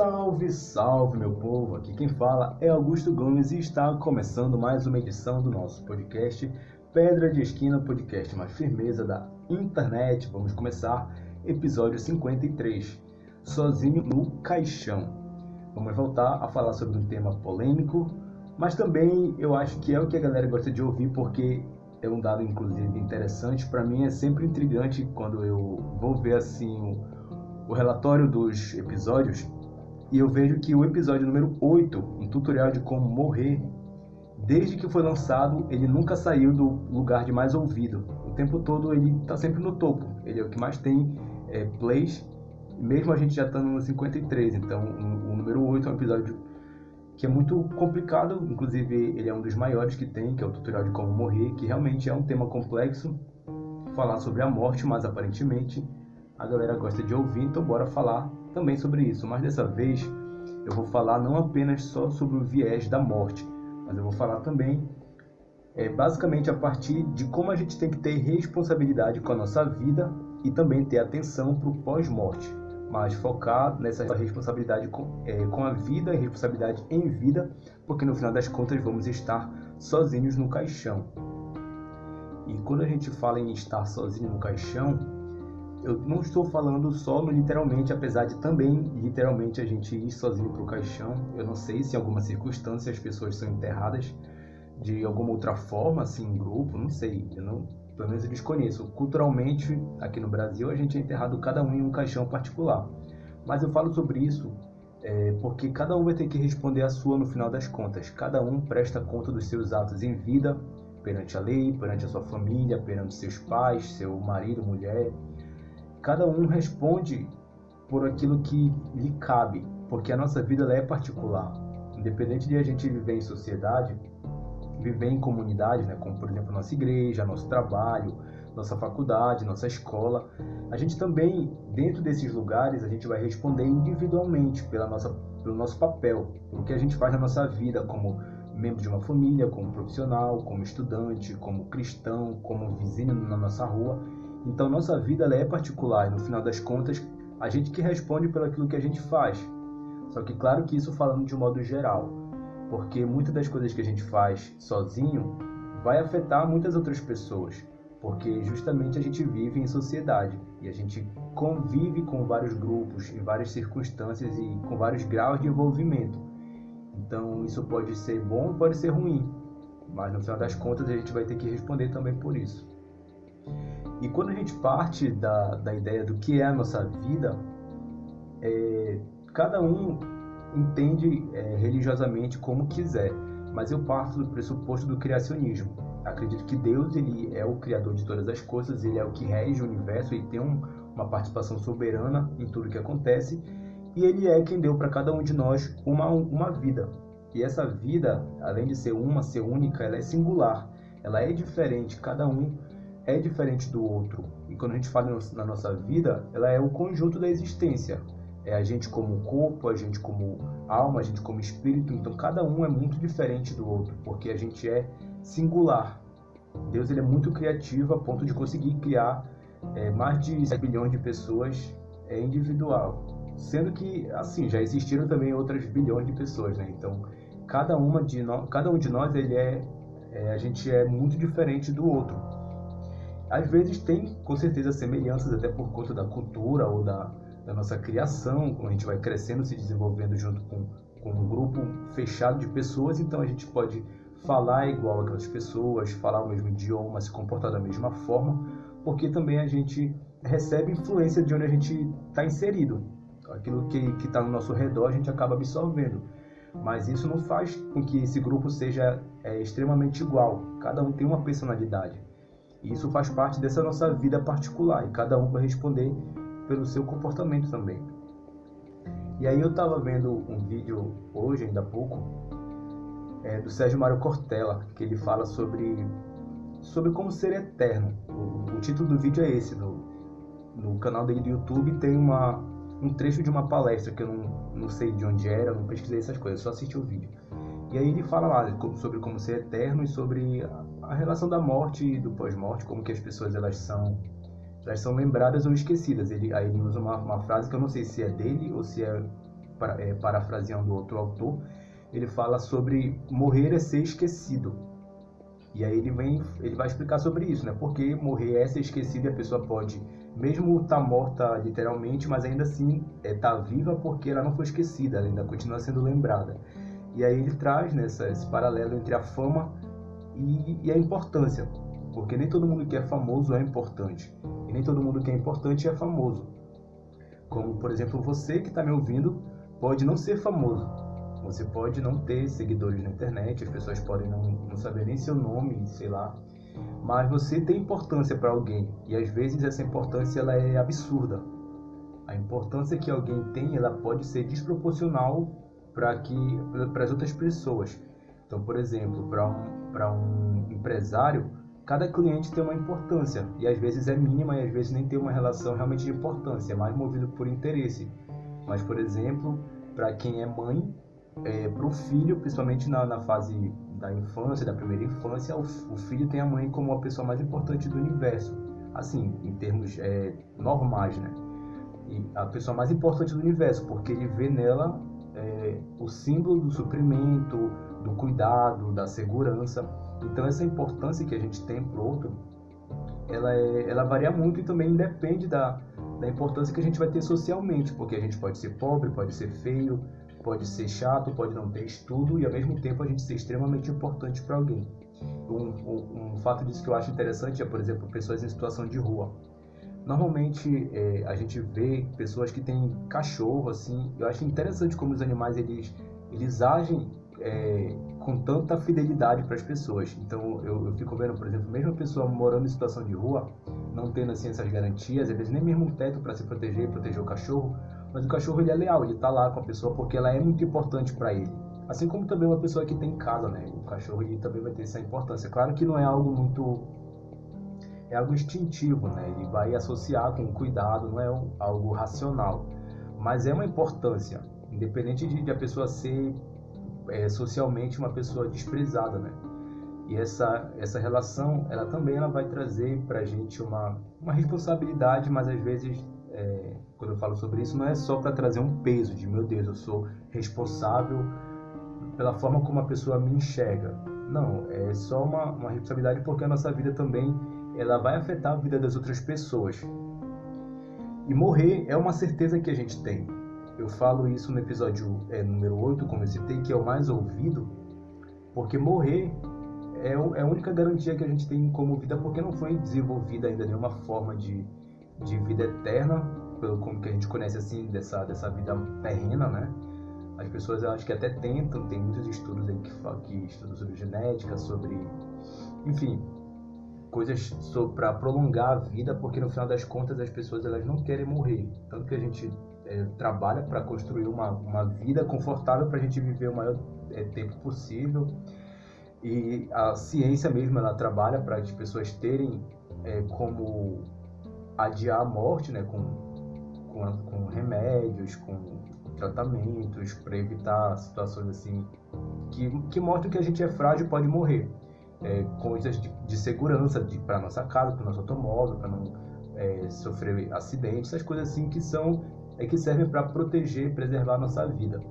Salve, salve, meu povo! Aqui quem fala é Augusto Gomes e está começando mais uma edição do nosso podcast Pedra de Esquina, podcast mais firmeza da internet. Vamos começar episódio 53, Sozinho no Caixão. Vamos voltar a falar sobre um tema polêmico, mas também eu acho que é o que a galera gosta de ouvir porque é um dado inclusive interessante. Para mim é sempre intrigante quando eu vou ver assim o relatório dos episódios e eu vejo que o episódio número 8, um tutorial de como morrer, desde que foi lançado, ele nunca saiu do lugar de mais ouvido. O tempo todo ele está sempre no topo. Ele é o que mais tem é, plays, mesmo a gente já estando no 53. Então, o, o número 8 é um episódio que é muito complicado, inclusive ele é um dos maiores que tem, que é o tutorial de como morrer, que realmente é um tema complexo, falar sobre a morte, mas aparentemente a galera gosta de ouvir, então bora falar também sobre isso. Mas dessa vez eu vou falar não apenas só sobre o viés da morte, mas eu vou falar também é, basicamente a partir de como a gente tem que ter responsabilidade com a nossa vida e também ter atenção para o pós-morte, mas focar nessa responsabilidade com, é, com a vida e responsabilidade em vida, porque no final das contas vamos estar sozinhos no caixão. E quando a gente fala em estar sozinho no caixão, eu não estou falando só no literalmente, apesar de também literalmente a gente ir sozinho para o caixão. Eu não sei se em alguma circunstância as pessoas são enterradas de alguma outra forma, assim, em grupo, não sei. Eu não, pelo menos eu desconheço. Culturalmente, aqui no Brasil, a gente é enterrado cada um em um caixão particular. Mas eu falo sobre isso é, porque cada um vai ter que responder a sua no final das contas. Cada um presta conta dos seus atos em vida, perante a lei, perante a sua família, perante seus pais, seu marido, mulher, cada um responde por aquilo que lhe cabe, porque a nossa vida é particular. Independente de a gente viver em sociedade, viver em comunidade, né, como por exemplo nossa igreja, nosso trabalho, nossa faculdade, nossa escola, a gente também dentro desses lugares a gente vai responder individualmente pela nossa pelo nosso papel, pelo que a gente faz na nossa vida como membro de uma família, como profissional, como estudante, como cristão, como vizinho na nossa rua então nossa vida ela é particular no final das contas a gente que responde pelo aquilo que a gente faz. Só que claro que isso falando de um modo geral, porque muitas das coisas que a gente faz sozinho vai afetar muitas outras pessoas, porque justamente a gente vive em sociedade e a gente convive com vários grupos em várias circunstâncias e com vários graus de envolvimento. Então isso pode ser bom, pode ser ruim, mas no final das contas a gente vai ter que responder também por isso. E quando a gente parte da, da ideia do que é a nossa vida, é, cada um entende é, religiosamente como quiser, mas eu parto do pressuposto do criacionismo. Acredito que Deus ele é o criador de todas as coisas, ele é o que rege o universo e tem um, uma participação soberana em tudo que acontece, e ele é quem deu para cada um de nós uma, uma vida. E essa vida, além de ser uma, ser única, ela é singular, ela é diferente, cada um é diferente do outro. E quando a gente fala na nossa vida, ela é o conjunto da existência. É a gente como corpo, a gente como alma, a gente como espírito. Então cada um é muito diferente do outro, porque a gente é singular. Deus ele é muito criativo a ponto de conseguir criar é, mais de 7 bilhões de pessoas é, individual. Sendo que, assim, já existiram também outras bilhões de pessoas, né? Então, cada, uma de nós, cada um de nós, ele é, é, a gente é muito diferente do outro. Às vezes tem, com certeza, semelhanças até por conta da cultura ou da, da nossa criação, quando a gente vai crescendo, se desenvolvendo junto com, com um grupo fechado de pessoas, então a gente pode falar igual aquelas pessoas, falar o mesmo idioma, se comportar da mesma forma, porque também a gente recebe influência de onde a gente está inserido. Aquilo que está no nosso redor a gente acaba absorvendo. Mas isso não faz com que esse grupo seja é, extremamente igual. Cada um tem uma personalidade. E isso faz parte dessa nossa vida particular e cada um vai responder pelo seu comportamento também. E aí eu estava vendo um vídeo hoje, ainda há pouco, é, do Sérgio Mário Cortella, que ele fala sobre, sobre como ser eterno. O, o título do vídeo é esse, no, no canal dele do YouTube tem uma, um trecho de uma palestra que eu não, não sei de onde era, não pesquisei essas coisas, só assisti o vídeo. E aí ele fala lá sobre como ser eterno e sobre a relação da morte e do pós-morte, como que as pessoas elas são elas são lembradas ou esquecidas. Ele, aí ele usa uma, uma frase que eu não sei se é dele ou se é para, é, parafraseando outro autor, ele fala sobre morrer é ser esquecido. E aí ele vem, ele vai explicar sobre isso, né? Porque morrer é ser esquecido e a pessoa pode, mesmo estar tá morta literalmente, mas ainda assim é tá viva porque ela não foi esquecida, ela ainda continua sendo lembrada. E aí ele traz né, esse paralelo entre a fama e, e a importância, porque nem todo mundo que é famoso é importante e nem todo mundo que é importante é famoso. Como por exemplo você que está me ouvindo pode não ser famoso, você pode não ter seguidores na internet, as pessoas podem não, não saber nem seu nome, sei lá. Mas você tem importância para alguém e às vezes essa importância ela é absurda. A importância que alguém tem ela pode ser desproporcional para que para as outras pessoas. Então, por exemplo, para um para um empresário, cada cliente tem uma importância e às vezes é mínima e às vezes nem tem uma relação realmente de importância, é mais movido por interesse. Mas, por exemplo, para quem é mãe, é, para o filho, principalmente na, na, fase da infância, da primeira infância, o, o, filho tem a mãe como a pessoa mais importante do universo. Assim, em termos é, normais, né? E a pessoa mais importante do universo, porque ele vê nela é, o símbolo do suprimento, do cuidado, da segurança. Então, essa importância que a gente tem para o outro, ela, é, ela varia muito e também depende da, da importância que a gente vai ter socialmente, porque a gente pode ser pobre, pode ser feio, pode ser chato, pode não ter estudo e ao mesmo tempo a gente ser extremamente importante para alguém. Um, um, um, fato disso que eu acho interessante é, por exemplo, pessoas em situação de rua. Normalmente é, a gente vê pessoas que têm cachorro, assim. Eu acho interessante como os animais eles, eles agem é, com tanta fidelidade para as pessoas. Então eu, eu, fico vendo, por exemplo, mesmo a pessoa morando em situação de rua, não tendo assim essas garantias, às vezes nem mesmo um teto para se proteger, proteger o cachorro, mas o cachorro ele é leal, ele tá lá com a pessoa porque ela é muito importante para ele. Assim como também uma pessoa que tem casa, né? O cachorro ele também vai ter essa importância. Claro que não é algo muito é algo instintivo, né? Ele vai associar com cuidado, não é algo racional, mas é uma importância, independente de, de a pessoa ser é, socialmente uma pessoa desprezada, né? E essa essa relação, ela também ela vai trazer para a gente uma uma responsabilidade, mas às vezes é, quando eu falo sobre isso, não é só para trazer um peso de meu Deus, eu sou responsável pela forma como a pessoa me enxerga. Não, é só uma, uma responsabilidade porque a nossa vida também ela vai afetar a vida das outras pessoas. E morrer é uma certeza que a gente tem. Eu falo isso no episódio é, número 8, como eu citei, que é o mais ouvido, porque morrer é, é a única garantia que a gente tem como vida, porque não foi desenvolvida ainda nenhuma forma de, de vida eterna pelo como que a gente conhece assim dessa dessa vida terrena, né? As pessoas acho que até tentam, tem muitos estudos aí que, que estudam sobre genética, sobre, enfim, coisas para prolongar a vida, porque no final das contas as pessoas elas não querem morrer, tanto que a gente é, trabalha para construir uma, uma vida confortável para a gente viver o maior é, tempo possível. E a ciência mesmo ela trabalha para as pessoas terem é, como adiar a morte, né, com com, com remédios, com tratamentos para evitar situações assim que, que mostram que a gente é frágil e pode morrer. É, coisas de, de segurança para nossa casa, para nosso automóvel, para não é, sofrer acidentes, essas coisas assim que são é que servem para proteger, preservar a nossa vida.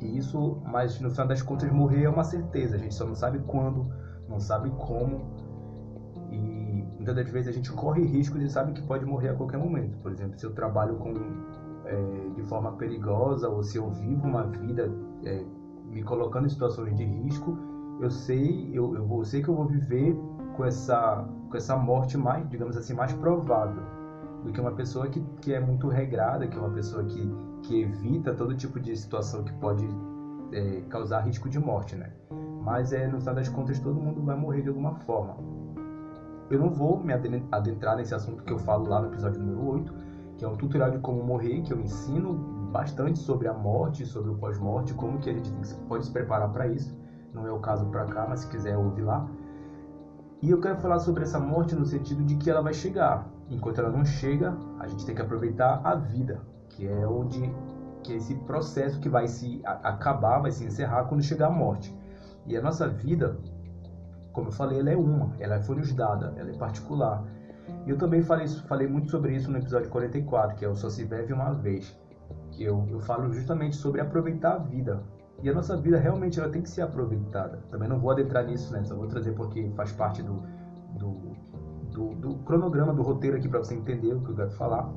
E isso, mas no final das contas morrer é uma certeza. A gente só não sabe quando, não sabe como muitas das vezes a gente corre riscos e sabe que pode morrer a qualquer momento. Por exemplo, se eu trabalho com, é, de forma perigosa ou se eu vivo uma vida é, me colocando em situações de risco, eu sei, eu, eu, vou, sei que eu vou viver com essa, com essa morte mais, digamos assim, mais provável do que uma pessoa que, que é muito regrada, que é uma pessoa que, que evita todo tipo de situação que pode é, causar risco de morte, né? Mas é, no final das contas todo mundo vai morrer de alguma forma. Eu não vou me adentrar nesse assunto que eu falo lá no episódio número 8, que é um tutorial de como morrer, que eu ensino bastante sobre a morte, sobre o pós-morte, como que a gente pode se preparar para isso. Não é o caso para cá, mas se quiser ouvir lá. E eu quero falar sobre essa morte no sentido de que ela vai chegar. Enquanto ela não chega, a gente tem que aproveitar a vida, que é onde que é esse processo que vai se acabar, vai se encerrar quando chegar a morte. E a nossa vida, como eu falei, ela é uma, ela foi nos dada, ela é particular. E eu também falei, falei muito sobre isso no episódio 44, que é o Só se vive uma vez. que eu, eu falo justamente sobre aproveitar a vida. E a nossa vida realmente ela tem que ser aproveitada. Também não vou adentrar nisso, né? Só vou trazer porque faz parte do, do, do, do cronograma, do roteiro aqui para você entender o que eu quero falar.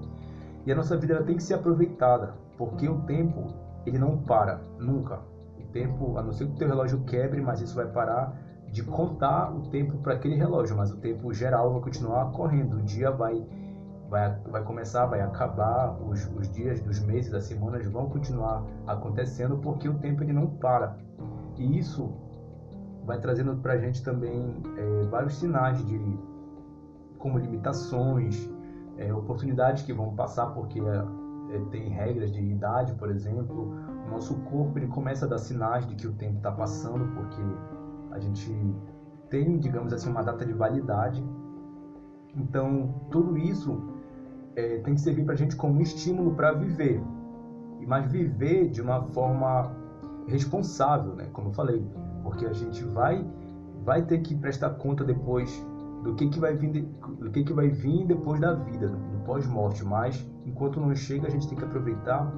E a nossa vida ela tem que ser aproveitada, porque o tempo ele não para nunca. O tempo, a não ser que o teu relógio quebre, mas isso vai parar de contar o tempo para aquele relógio, mas o tempo geral vai continuar correndo. O dia vai vai, vai começar, vai acabar, os, os dias dos meses, das semanas vão continuar acontecendo porque o tempo ele não para. E isso vai trazendo para a gente também é, vários sinais de como limitações, é, oportunidades que vão passar porque é, tem regras de idade, por exemplo. O nosso corpo ele começa a dar sinais de que o tempo está passando porque a gente tem, digamos assim, uma data de validade. Então, tudo isso é, tem que servir para a gente como um estímulo para viver, mas viver de uma forma responsável, né? Como eu falei, porque a gente vai vai ter que prestar conta depois do que que vai vir do que que vai vir depois da vida, do pós-morte, mas enquanto não chega a gente tem que aproveitar,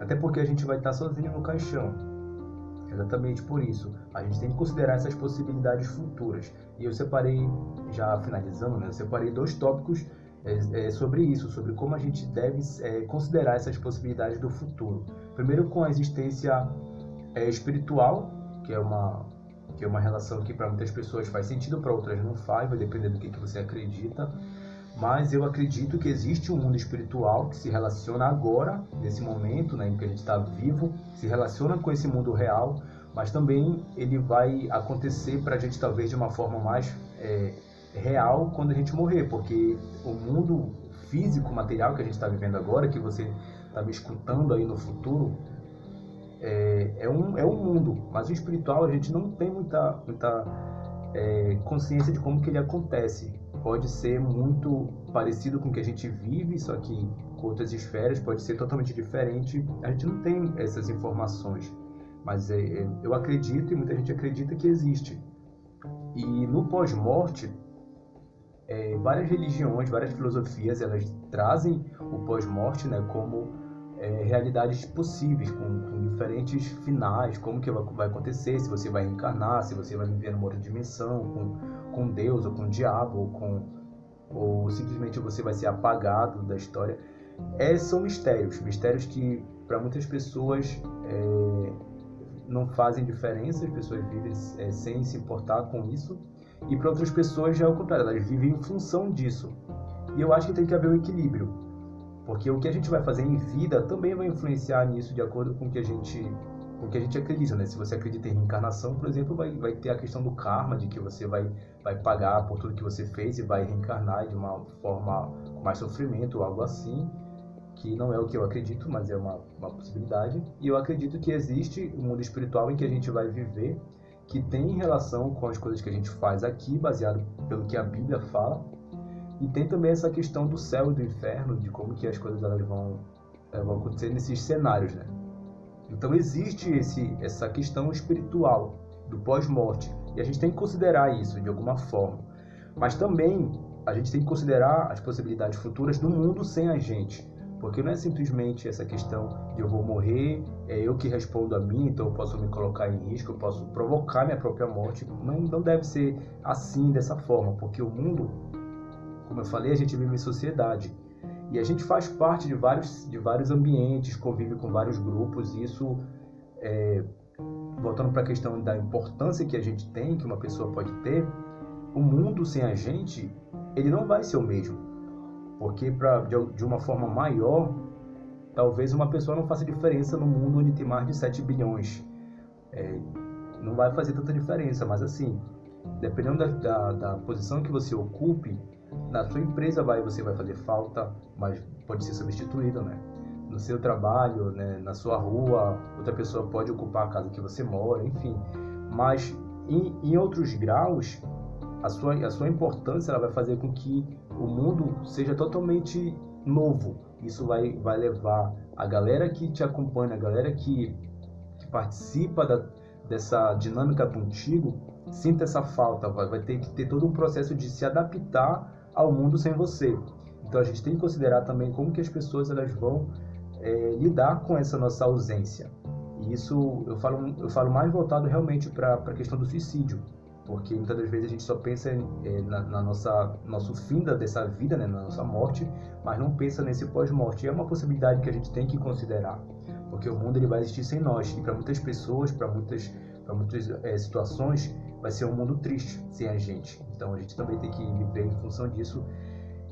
até porque a gente vai estar sozinho no caixão. Exatamente por isso, a gente tem que considerar essas possibilidades futuras. E eu separei, já finalizando, né, eu separei dois tópicos é, é sobre isso, sobre como a gente deve é, considerar essas possibilidades do futuro. Primeiro com a existência é, espiritual, que é uma que é uma relação que para muitas pessoas faz sentido, para outras não faz, vai depender do que, que você acredita. Mas eu acredito que existe um mundo espiritual que se relaciona agora, nesse momento, né, em que a gente está vivo, se relaciona com esse mundo real, mas também ele vai acontecer para a gente talvez de uma forma mais é, real quando a gente morrer, porque o mundo físico, material que a gente está vivendo agora, que você está me escutando aí no futuro, é, é, um, é um mundo, mas o espiritual a gente não tem muita, muita é, consciência de como que ele acontece. Pode ser muito parecido com o que a gente vive, só que com outras esferas pode ser totalmente diferente. A gente não tem essas informações, mas é, é eu acredito e muita gente acredita que existe. E no pós-morte, é, várias religiões, várias filosofias, elas trazem o pós-morte né, como é, realidades possíveis, com, com, diferentes finais, como que vai acontecer, se você vai reencarnar, se você vai viver numa outra dimensão, com, com Deus, ou com o diabo, ou, com, ou simplesmente você vai ser apagado da história. É, são mistérios, mistérios que para muitas pessoas é, não fazem diferença, as pessoas vivem é, sem se importar com isso, e para outras pessoas já é o contrário, elas vivem em função disso. E eu acho que tem que haver um equilíbrio, porque o que a gente vai fazer em vida também vai influenciar nisso de acordo com o que a gente com que a gente acredita, né? Se você acredita em reencarnação, por exemplo, vai, vai ter a questão do karma, de que você vai, vai pagar por tudo que você fez e vai reencarnar de uma forma com mais sofrimento ou algo assim, que não é o que eu acredito, mas é uma, uma possibilidade. E eu acredito que existe um mundo espiritual em que a gente vai viver que tem relação com as coisas que a gente faz aqui, baseado pelo que a Bíblia fala. E tem também essa questão do céu e do inferno, de como que as coisas elas vão, elas vão acontecer nesses cenários, né? Então existe esse, essa questão espiritual do pós-morte e a gente tem que considerar isso de alguma forma. Mas também a gente tem que considerar as possibilidades futuras do mundo sem a gente. Porque não é simplesmente essa questão de eu vou morrer, é eu que respondo a mim, então eu posso me colocar em risco, eu posso provocar minha própria morte. Não, não deve ser assim, dessa forma, porque o mundo, como eu falei, a gente vive em sociedade. E a gente faz parte de vários, de vários ambientes, convive com vários grupos, e isso, é, voltando para a questão da importância que a gente tem, que uma pessoa pode ter, o mundo sem a gente, ele não vai ser o mesmo porque pra, de, de uma forma maior, talvez uma pessoa não faça diferença no mundo onde tem mais de 7 bilhões. É, não vai fazer tanta diferença, mas assim, dependendo da, da, da, posição que você ocupe, na sua empresa vai, você vai fazer falta, mas pode ser substituído, né? No seu trabalho, né? na sua rua, outra pessoa pode ocupar a casa que você mora, enfim. Mas em, em outros graus, a sua, a sua importância ela vai fazer com que o mundo seja totalmente novo. Isso vai, vai levar a galera que te acompanha, a galera que, que participa da, dessa dinâmica contigo, sinta essa falta, vai, vai ter que ter todo um processo de se adaptar ao mundo sem você. Então a gente tem que considerar também como que as pessoas elas vão é, lidar com essa nossa ausência. E isso eu falo, eu falo mais voltado realmente para a questão do suicídio, porque muitas das vezes a gente só pensa é, na, na, nossa nosso fim dessa vida, né, na nossa morte, mas não pensa nesse pós-morte. É uma possibilidade que a gente tem que considerar, porque o mundo ele vai existir sem nós e para muitas pessoas, para muitas para muitas é, situações vai ser um mundo triste sem a gente. Então a gente também tem que viver em função disso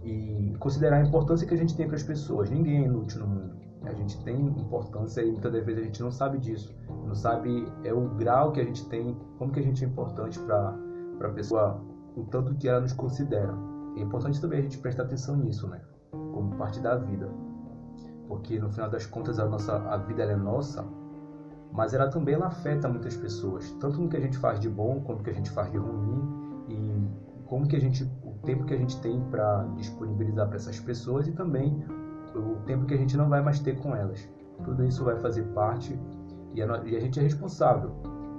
e considerar a importância que a gente tem para as pessoas. Ninguém é inútil no mundo. A gente tem importância e muitas vezes a gente não sabe disso. Não sabe é o grau que a gente tem, como que a gente é importante para a pessoa, o tanto que ela nos considera. É importante também a gente prestar atenção nisso, né? Como parte da vida. Porque no final das contas a nossa a vida é nossa, mas ela também ela afeta muitas pessoas, tanto no que a gente faz de bom quanto no que a gente faz de ruim e como que a gente o tempo que a gente tem para disponibilizar para essas pessoas e também tempo que a gente não vai mais ter com elas. Tudo isso vai fazer parte e a, e a gente é responsável,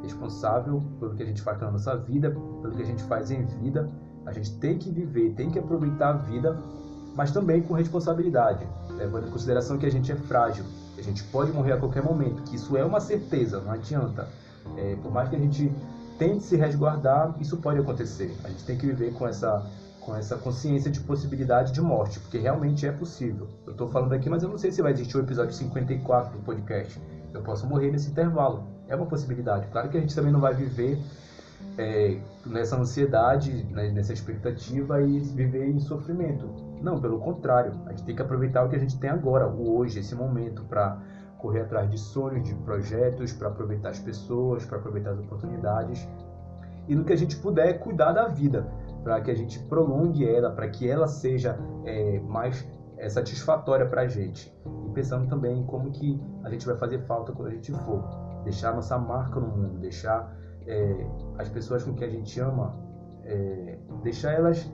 responsável pelo que a gente faz na nossa vida, pelo que a gente faz em vida. A gente tem que viver, tem que aproveitar a vida, mas também com responsabilidade, levando em consideração que a gente é frágil, a gente pode morrer a qualquer momento, que isso é uma certeza, não adianta. É, por mais que a gente tente se resguardar, isso pode acontecer. A gente tem que viver com essa, com essa consciência de possibilidade de morte, porque realmente é possível. Eu estou falando aqui, mas eu não sei se vai existir o episódio 54 do podcast. Eu posso morrer nesse intervalo. É uma possibilidade. Claro que a gente também não vai viver é, nessa ansiedade, né, nessa expectativa e viver em sofrimento. Não, pelo contrário, a gente tem que aproveitar o que a gente tem agora, o hoje, esse momento, para correr atrás de sonhos, de projetos, para aproveitar as pessoas, para aproveitar as oportunidades e no que a gente puder cuidar da vida, para que a gente prolongue ela, para que ela seja é, mais é, satisfatória para a gente. E pensando também em como que a gente vai fazer falta quando a gente for, deixar nossa marca no mundo, deixar é, as pessoas com quem a gente ama, é, deixar elas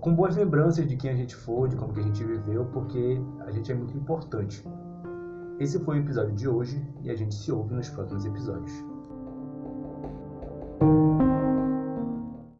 com boas lembranças de quem a gente for, de como que a gente viveu, porque a gente é muito importante. Esse foi o episódio de hoje e a gente se ouve nos próximos episódios.